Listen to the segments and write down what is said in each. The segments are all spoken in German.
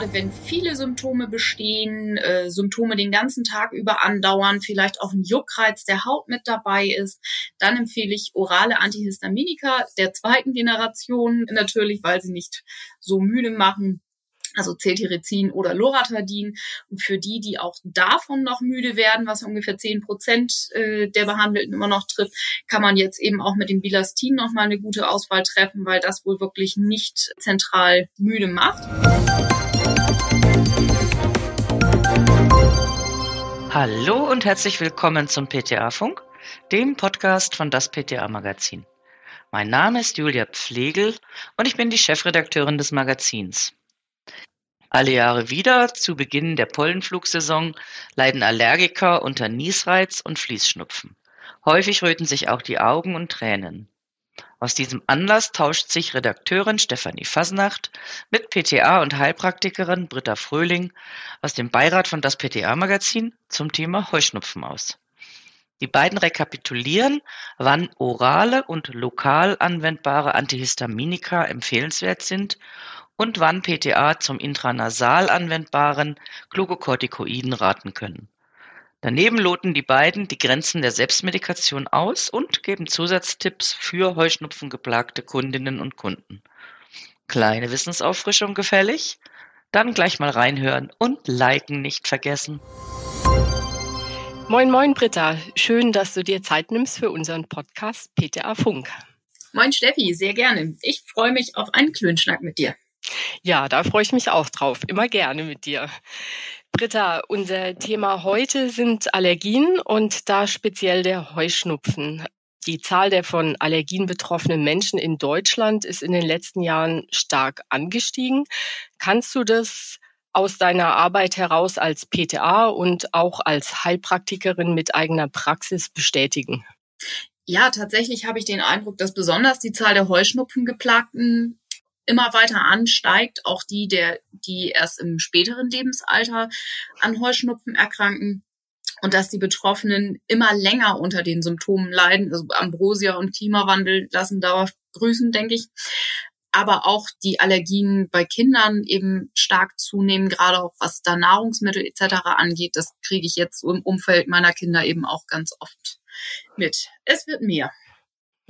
gerade wenn viele Symptome bestehen, äh, Symptome den ganzen Tag über andauern, vielleicht auch ein Juckreiz der Haut mit dabei ist, dann empfehle ich orale Antihistaminika der zweiten Generation natürlich, weil sie nicht so müde machen also Cetirizin oder Loratadin. Und für die, die auch davon noch müde werden, was ungefähr zehn Prozent äh, der Behandelten immer noch trifft, kann man jetzt eben auch mit dem Bilastin noch mal eine gute Auswahl treffen, weil das wohl wirklich nicht zentral müde macht. Hallo und herzlich willkommen zum PTA-Funk, dem Podcast von das PTA-Magazin. Mein Name ist Julia Pflegel und ich bin die Chefredakteurin des Magazins. Alle Jahre wieder, zu Beginn der Pollenflugsaison, leiden Allergiker unter Niesreiz und Fließschnupfen. Häufig röten sich auch die Augen und Tränen. Aus diesem Anlass tauscht sich Redakteurin Stefanie Fasnacht mit PTA und Heilpraktikerin Britta Fröhling aus dem Beirat von das PTA-Magazin zum Thema Heuschnupfen aus. Die beiden rekapitulieren, wann orale und lokal anwendbare Antihistaminika empfehlenswert sind und wann PTA zum intranasal anwendbaren Glucocorticoiden raten können. Daneben loten die beiden die Grenzen der Selbstmedikation aus und geben Zusatztipps für heuschnupfengeplagte Kundinnen und Kunden. Kleine Wissensauffrischung gefällig? Dann gleich mal reinhören und liken nicht vergessen. Moin, moin, Britta. Schön, dass du dir Zeit nimmst für unseren Podcast PTA Funk. Moin, Steffi, sehr gerne. Ich freue mich auf einen Klönschnack mit dir. Ja, da freue ich mich auch drauf. Immer gerne mit dir. Britta, unser Thema heute sind Allergien und da speziell der Heuschnupfen. Die Zahl der von Allergien betroffenen Menschen in Deutschland ist in den letzten Jahren stark angestiegen. Kannst du das aus deiner Arbeit heraus als PTA und auch als Heilpraktikerin mit eigener Praxis bestätigen? Ja, tatsächlich habe ich den Eindruck, dass besonders die Zahl der Heuschnupfengeplagten immer weiter ansteigt, auch die, der, die erst im späteren Lebensalter an Heuschnupfen erkranken und dass die Betroffenen immer länger unter den Symptomen leiden. Also Ambrosia und Klimawandel lassen dauerhaft grüßen, denke ich. Aber auch die Allergien bei Kindern eben stark zunehmen, gerade auch was da Nahrungsmittel etc. angeht. Das kriege ich jetzt im Umfeld meiner Kinder eben auch ganz oft mit. Es wird mehr.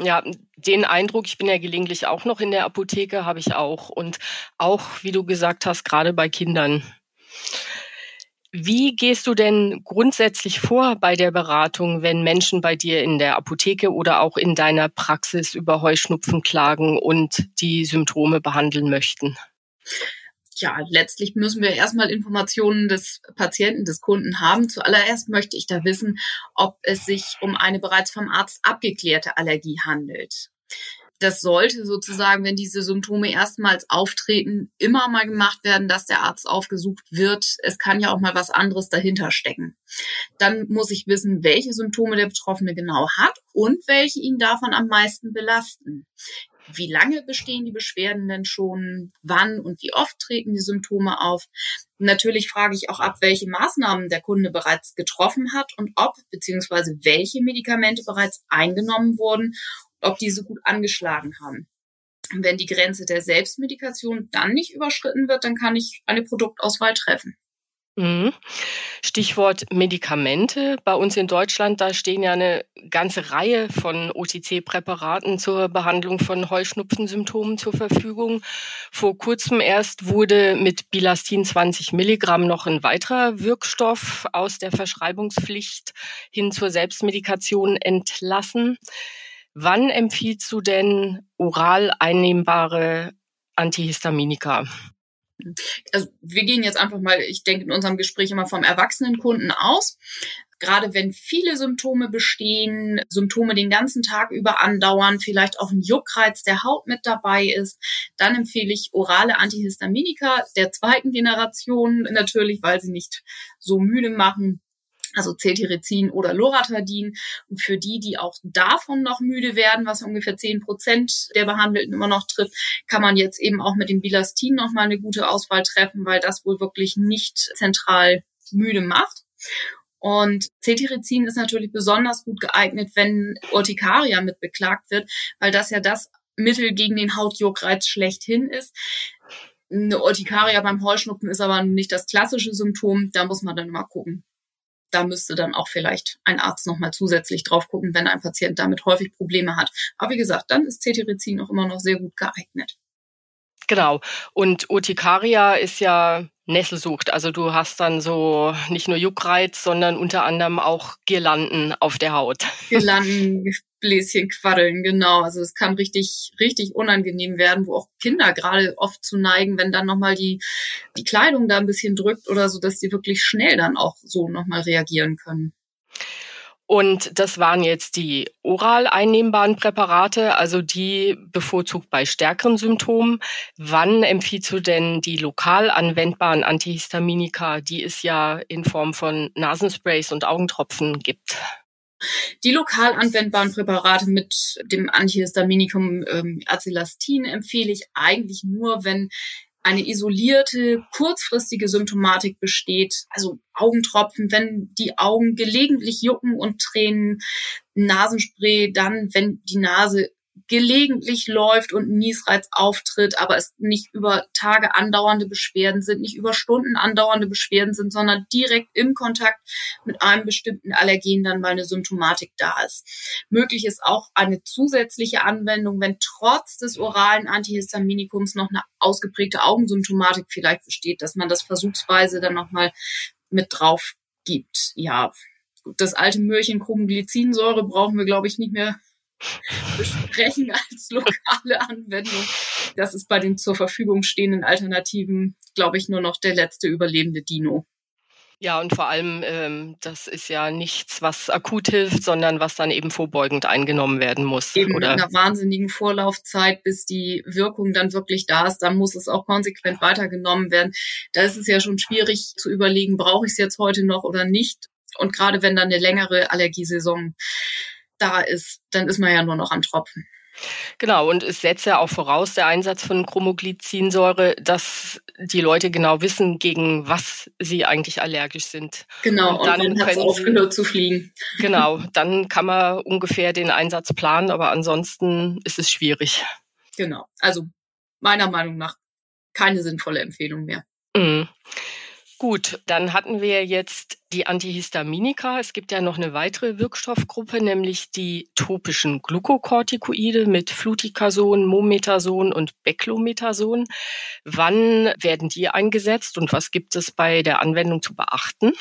Ja, den Eindruck, ich bin ja gelegentlich auch noch in der Apotheke, habe ich auch. Und auch, wie du gesagt hast, gerade bei Kindern. Wie gehst du denn grundsätzlich vor bei der Beratung, wenn Menschen bei dir in der Apotheke oder auch in deiner Praxis über Heuschnupfen klagen und die Symptome behandeln möchten? Ja, letztlich müssen wir erstmal Informationen des Patienten, des Kunden haben. Zuallererst möchte ich da wissen, ob es sich um eine bereits vom Arzt abgeklärte Allergie handelt. Das sollte sozusagen, wenn diese Symptome erstmals auftreten, immer mal gemacht werden, dass der Arzt aufgesucht wird. Es kann ja auch mal was anderes dahinter stecken. Dann muss ich wissen, welche Symptome der Betroffene genau hat und welche ihn davon am meisten belasten. Wie lange bestehen die Beschwerden denn schon? Wann und wie oft treten die Symptome auf? Natürlich frage ich auch ab, welche Maßnahmen der Kunde bereits getroffen hat und ob bzw. welche Medikamente bereits eingenommen wurden, ob diese gut angeschlagen haben. Wenn die Grenze der Selbstmedikation dann nicht überschritten wird, dann kann ich eine Produktauswahl treffen. Mhm. Stichwort Medikamente. Bei uns in Deutschland, da stehen ja eine ganze Reihe von OTC-Präparaten zur Behandlung von Heuschnupfensymptomen zur Verfügung. Vor kurzem erst wurde mit Bilastin 20 Milligramm noch ein weiterer Wirkstoff aus der Verschreibungspflicht hin zur Selbstmedikation entlassen. Wann empfiehlst du denn oral einnehmbare Antihistaminika? Also wir gehen jetzt einfach mal, ich denke in unserem Gespräch immer vom erwachsenen Kunden aus. Gerade wenn viele Symptome bestehen, Symptome den ganzen Tag über andauern, vielleicht auch ein Juckreiz der Haut mit dabei ist, dann empfehle ich orale Antihistaminika der zweiten Generation natürlich, weil sie nicht so müde machen also Cetirizin oder Loratadin. Und für die, die auch davon noch müde werden, was ungefähr zehn Prozent der Behandelten immer noch trifft, kann man jetzt eben auch mit dem Bilastin noch mal eine gute Auswahl treffen, weil das wohl wirklich nicht zentral müde macht. Und Cetirizin ist natürlich besonders gut geeignet, wenn Urtikaria mit beklagt wird, weil das ja das Mittel gegen den Hautjuckreiz schlechthin ist. Eine Urtikaria beim Heuschnupfen ist aber nicht das klassische Symptom. Da muss man dann mal gucken. Da müsste dann auch vielleicht ein Arzt nochmal zusätzlich drauf gucken, wenn ein Patient damit häufig Probleme hat. Aber wie gesagt, dann ist Cetirizin auch immer noch sehr gut geeignet. Genau. Und Urtikaria ist ja Nesselsucht. Also du hast dann so nicht nur Juckreiz, sondern unter anderem auch Girlanden auf der Haut. Girlanden, Bläschen quaddeln, genau. Also es kann richtig, richtig unangenehm werden, wo auch Kinder gerade oft zu neigen, wenn dann nochmal die, die Kleidung da ein bisschen drückt oder so, dass die wirklich schnell dann auch so nochmal reagieren können. Und das waren jetzt die oral einnehmbaren Präparate, also die bevorzugt bei stärkeren Symptomen. Wann empfiehlst du denn die lokal anwendbaren Antihistaminika, die es ja in Form von Nasensprays und Augentropfen gibt? Die lokal anwendbaren Präparate mit dem Antihistaminikum ähm, Acelastin empfehle ich eigentlich nur, wenn eine isolierte, kurzfristige Symptomatik besteht, also Augentropfen, wenn die Augen gelegentlich jucken und tränen, Nasenspray dann, wenn die Nase gelegentlich läuft und Niesreiz auftritt, aber es nicht über Tage andauernde Beschwerden sind, nicht über Stunden andauernde Beschwerden sind, sondern direkt im Kontakt mit einem bestimmten Allergen dann mal eine Symptomatik da ist. Möglich ist auch eine zusätzliche Anwendung, wenn trotz des oralen Antihistaminikums noch eine ausgeprägte Augensymptomatik vielleicht besteht, dass man das versuchsweise dann nochmal mit drauf gibt. Ja, das alte Mürchen Chromoglycinsäure brauchen wir, glaube ich, nicht mehr besprechen als lokale Anwendung. Das ist bei den zur Verfügung stehenden Alternativen, glaube ich, nur noch der letzte überlebende Dino. Ja, und vor allem, ähm, das ist ja nichts, was akut hilft, sondern was dann eben vorbeugend eingenommen werden muss. Eben oder? mit einer wahnsinnigen Vorlaufzeit, bis die Wirkung dann wirklich da ist, dann muss es auch konsequent weitergenommen werden. Da ist es ja schon schwierig zu überlegen, brauche ich es jetzt heute noch oder nicht. Und gerade wenn dann eine längere Allergiesaison da ist, dann ist man ja nur noch am Tropfen. Genau, und es setzt ja auch voraus, der Einsatz von Chromoglycinsäure, dass die Leute genau wissen, gegen was sie eigentlich allergisch sind. Genau, und dann und dann können aufgehört zu fliegen. Genau, dann kann man ungefähr den Einsatz planen, aber ansonsten ist es schwierig. Genau, also meiner Meinung nach keine sinnvolle Empfehlung mehr. Mhm. Gut, dann hatten wir jetzt die Antihistaminika. Es gibt ja noch eine weitere Wirkstoffgruppe, nämlich die topischen Glukokortikoide mit Fluticason, Mometasone und Beclometasone. Wann werden die eingesetzt und was gibt es bei der Anwendung zu beachten?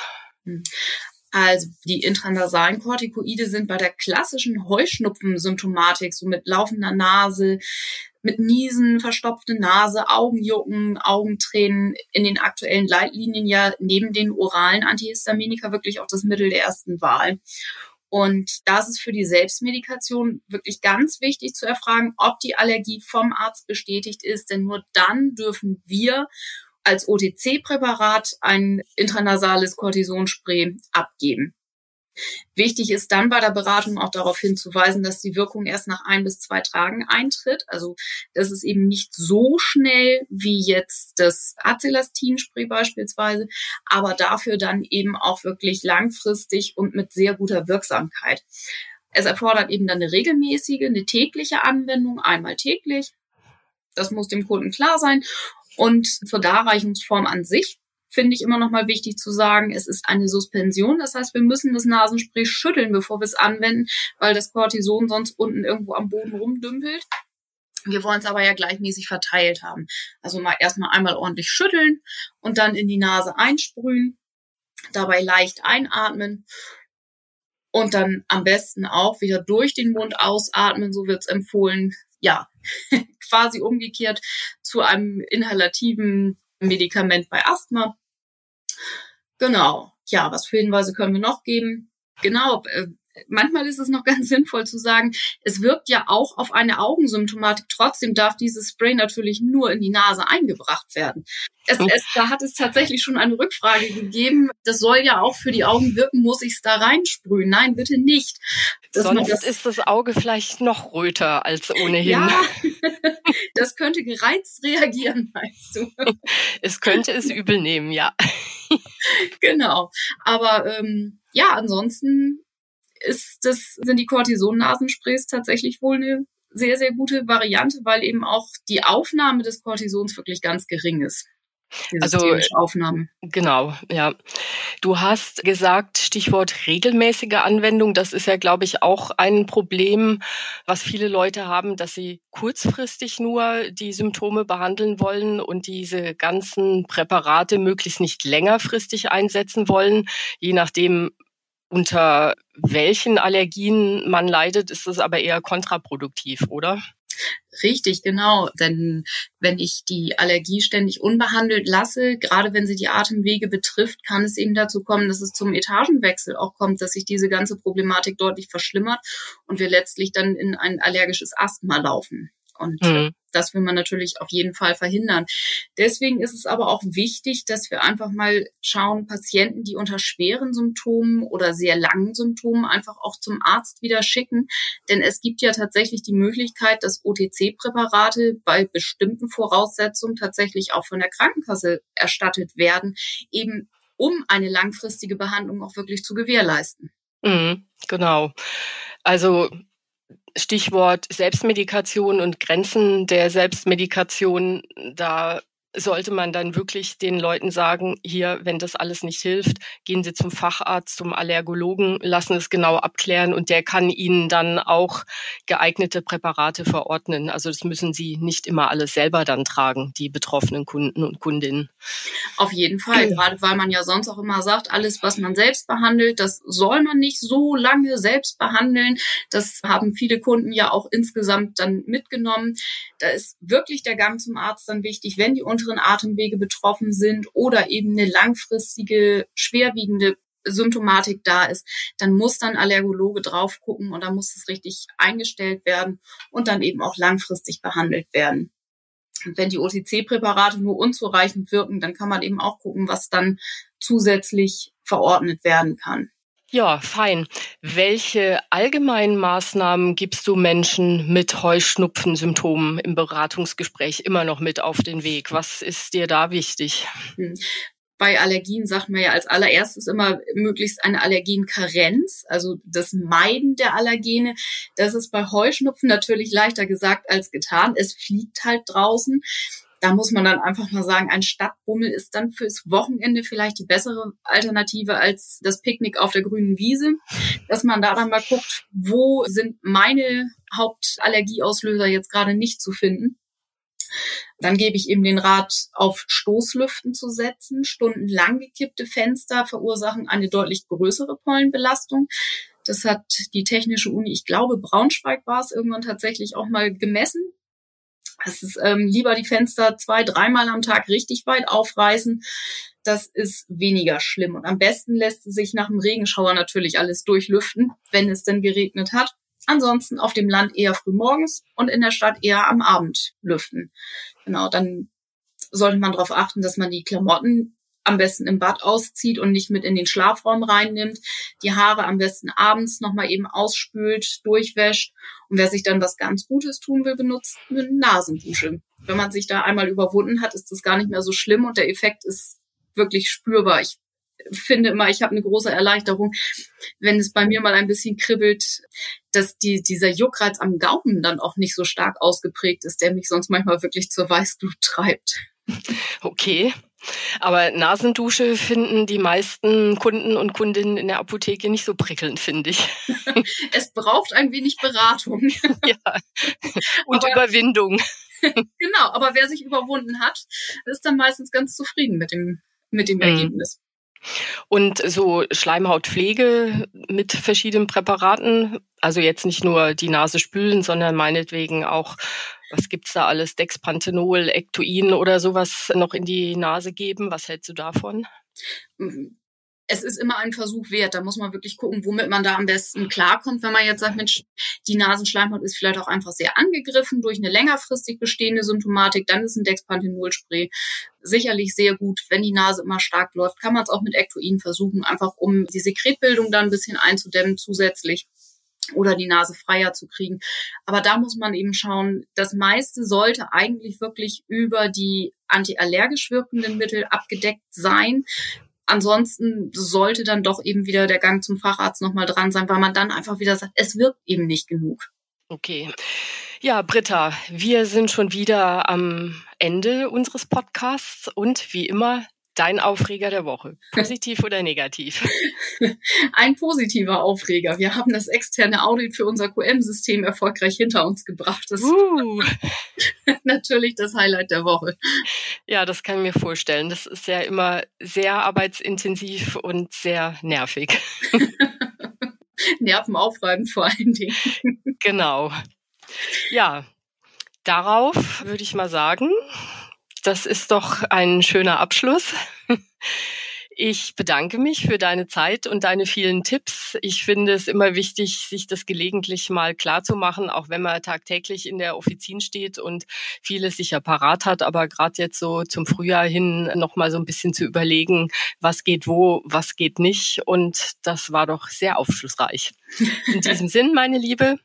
Also die intranasalen Kortikoide sind bei der klassischen Heuschnupfen-Symptomatik, so mit laufender Nase, mit Niesen, verstopfte Nase, Augenjucken, Augentränen in den aktuellen Leitlinien ja neben den oralen Antihistaminika wirklich auch das Mittel der ersten Wahl. Und das ist für die Selbstmedikation wirklich ganz wichtig zu erfragen, ob die Allergie vom Arzt bestätigt ist, denn nur dann dürfen wir als OTC-Präparat ein intranasales Cortisonspray abgeben. Wichtig ist dann bei der Beratung auch darauf hinzuweisen, dass die Wirkung erst nach ein bis zwei Tagen eintritt. Also das ist eben nicht so schnell wie jetzt das Acelastin-Spray beispielsweise, aber dafür dann eben auch wirklich langfristig und mit sehr guter Wirksamkeit. Es erfordert eben dann eine regelmäßige, eine tägliche Anwendung, einmal täglich. Das muss dem Kunden klar sein. Und zur Darreichungsform an sich finde ich immer noch mal wichtig zu sagen, es ist eine Suspension. Das heißt, wir müssen das Nasenspray schütteln, bevor wir es anwenden, weil das Cortison sonst unten irgendwo am Boden rumdümpelt. Wir wollen es aber ja gleichmäßig verteilt haben. Also mal erstmal einmal ordentlich schütteln und dann in die Nase einsprühen, dabei leicht einatmen und dann am besten auch wieder durch den Mund ausatmen, so wird es empfohlen. Ja, quasi umgekehrt zu einem inhalativen Medikament bei Asthma. Genau. Ja, was für Hinweise können wir noch geben? Genau, äh, manchmal ist es noch ganz sinnvoll zu sagen, es wirkt ja auch auf eine Augensymptomatik. Trotzdem darf dieses Spray natürlich nur in die Nase eingebracht werden. Es, es, da hat es tatsächlich schon eine Rückfrage gegeben. Das soll ja auch für die Augen wirken, muss ich es da reinsprühen? Nein, bitte nicht. Das Sonst das, ist das Auge vielleicht noch röter als ohnehin. Ja, das könnte gereizt reagieren, meinst du? Es könnte es übel nehmen, ja. Genau. Aber ähm, ja, ansonsten ist das, sind die Cortison-Nasensprays tatsächlich wohl eine sehr, sehr gute Variante, weil eben auch die Aufnahme des Cortisons wirklich ganz gering ist. Also Aufnahme. Genau, ja. Du hast gesagt, Stichwort regelmäßige Anwendung. Das ist ja, glaube ich, auch ein Problem, was viele Leute haben, dass sie kurzfristig nur die Symptome behandeln wollen und diese ganzen Präparate möglichst nicht längerfristig einsetzen wollen. Je nachdem, unter welchen Allergien man leidet, ist das aber eher kontraproduktiv, oder? Richtig, genau. Denn wenn ich die Allergie ständig unbehandelt lasse, gerade wenn sie die Atemwege betrifft, kann es eben dazu kommen, dass es zum Etagenwechsel auch kommt, dass sich diese ganze Problematik deutlich verschlimmert und wir letztlich dann in ein allergisches Asthma laufen. Und mhm. Das will man natürlich auf jeden Fall verhindern. Deswegen ist es aber auch wichtig, dass wir einfach mal schauen, Patienten, die unter schweren Symptomen oder sehr langen Symptomen einfach auch zum Arzt wieder schicken. Denn es gibt ja tatsächlich die Möglichkeit, dass OTC-Präparate bei bestimmten Voraussetzungen tatsächlich auch von der Krankenkasse erstattet werden, eben um eine langfristige Behandlung auch wirklich zu gewährleisten. Mhm, genau. Also Stichwort Selbstmedikation und Grenzen der Selbstmedikation, da sollte man dann wirklich den Leuten sagen, hier, wenn das alles nicht hilft, gehen Sie zum Facharzt, zum Allergologen, lassen es genau abklären und der kann Ihnen dann auch geeignete Präparate verordnen. Also das müssen Sie nicht immer alles selber dann tragen, die betroffenen Kunden und Kundinnen. Auf jeden Fall, gerade weil man ja sonst auch immer sagt, alles, was man selbst behandelt, das soll man nicht so lange selbst behandeln. Das haben viele Kunden ja auch insgesamt dann mitgenommen. Da ist wirklich der Gang zum Arzt dann wichtig, wenn die unteren Atemwege betroffen sind oder eben eine langfristige, schwerwiegende Symptomatik da ist, dann muss dann Allergologe drauf gucken und dann muss es richtig eingestellt werden und dann eben auch langfristig behandelt werden. Und wenn die OTC-Präparate nur unzureichend wirken, dann kann man eben auch gucken, was dann zusätzlich verordnet werden kann. Ja, fein. Welche allgemeinen Maßnahmen gibst du Menschen mit Heuschnupfensymptomen im Beratungsgespräch immer noch mit auf den Weg? Was ist dir da wichtig? Hm. Bei Allergien sagt man ja als allererstes immer möglichst eine Allergenkarenz, also das Meiden der Allergene. Das ist bei Heuschnupfen natürlich leichter gesagt als getan. Es fliegt halt draußen da muss man dann einfach mal sagen, ein Stadtbummel ist dann fürs Wochenende vielleicht die bessere Alternative als das Picknick auf der grünen Wiese. Dass man da dann mal guckt, wo sind meine Hauptallergieauslöser jetzt gerade nicht zu finden. Dann gebe ich eben den Rat, auf Stoßlüften zu setzen. Stundenlang gekippte Fenster verursachen eine deutlich größere Pollenbelastung. Das hat die Technische Uni, ich glaube Braunschweig war es, irgendwann tatsächlich auch mal gemessen. Es ist ähm, lieber die Fenster zwei, dreimal am Tag richtig weit aufreißen. Das ist weniger schlimm. Und am besten lässt sich nach dem Regenschauer natürlich alles durchlüften, wenn es denn geregnet hat. Ansonsten auf dem Land eher früh morgens und in der Stadt eher am Abend lüften. Genau, dann sollte man darauf achten, dass man die Klamotten am besten im Bad auszieht und nicht mit in den Schlafraum reinnimmt, die Haare am besten abends nochmal eben ausspült, durchwäscht und wer sich dann was ganz Gutes tun will, benutzt eine Nasendusche. Wenn man sich da einmal überwunden hat, ist das gar nicht mehr so schlimm und der Effekt ist wirklich spürbar. Ich finde immer, ich habe eine große Erleichterung, wenn es bei mir mal ein bisschen kribbelt, dass die, dieser Juckreiz am Gaumen dann auch nicht so stark ausgeprägt ist, der mich sonst manchmal wirklich zur Weißglut treibt. Okay. Aber Nasendusche finden die meisten Kunden und Kundinnen in der Apotheke nicht so prickelnd, finde ich. es braucht ein wenig Beratung. ja. Und aber, Überwindung. genau, aber wer sich überwunden hat, ist dann meistens ganz zufrieden mit dem, mit dem mhm. Ergebnis. Und so Schleimhautpflege mit verschiedenen Präparaten, also jetzt nicht nur die Nase spülen, sondern meinetwegen auch, was gibt's da alles, Dexpanthenol, Ektoin oder sowas noch in die Nase geben. Was hältst du davon? Es ist immer ein Versuch wert. Da muss man wirklich gucken, womit man da am besten klarkommt. Wenn man jetzt sagt, Mensch, die Nasenschleimhaut ist vielleicht auch einfach sehr angegriffen durch eine längerfristig bestehende Symptomatik, dann ist ein Dexpanthenol-Spray sicherlich sehr gut. Wenn die Nase immer stark läuft, kann man es auch mit Ectoin versuchen, einfach um die Sekretbildung dann ein bisschen einzudämmen zusätzlich oder die Nase freier zu kriegen. Aber da muss man eben schauen, das meiste sollte eigentlich wirklich über die antiallergisch wirkenden Mittel abgedeckt sein ansonsten sollte dann doch eben wieder der Gang zum Facharzt nochmal dran sein, weil man dann einfach wieder sagt, es wirkt eben nicht genug. Okay. Ja, Britta, wir sind schon wieder am Ende unseres Podcasts und wie immer dein Aufreger der Woche. Positiv oder negativ? Ein positiver Aufreger. Wir haben das externe Audit für unser QM-System erfolgreich hinter uns gebracht. Das uh. ist natürlich das Highlight der Woche. Ja, das kann ich mir vorstellen. Das ist ja immer sehr arbeitsintensiv und sehr nervig. Nervenaufreibend vor allen Dingen. Genau. Ja, darauf würde ich mal sagen, das ist doch ein schöner Abschluss. Ich bedanke mich für deine Zeit und deine vielen Tipps. Ich finde es immer wichtig, sich das gelegentlich mal klar zu machen, auch wenn man tagtäglich in der Offizin steht und vieles sicher parat hat, aber gerade jetzt so zum Frühjahr hin noch mal so ein bisschen zu überlegen, was geht wo, was geht nicht. Und das war doch sehr aufschlussreich. In diesem Sinn, meine Liebe,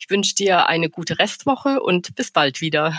ich wünsche dir eine gute Restwoche und bis bald wieder.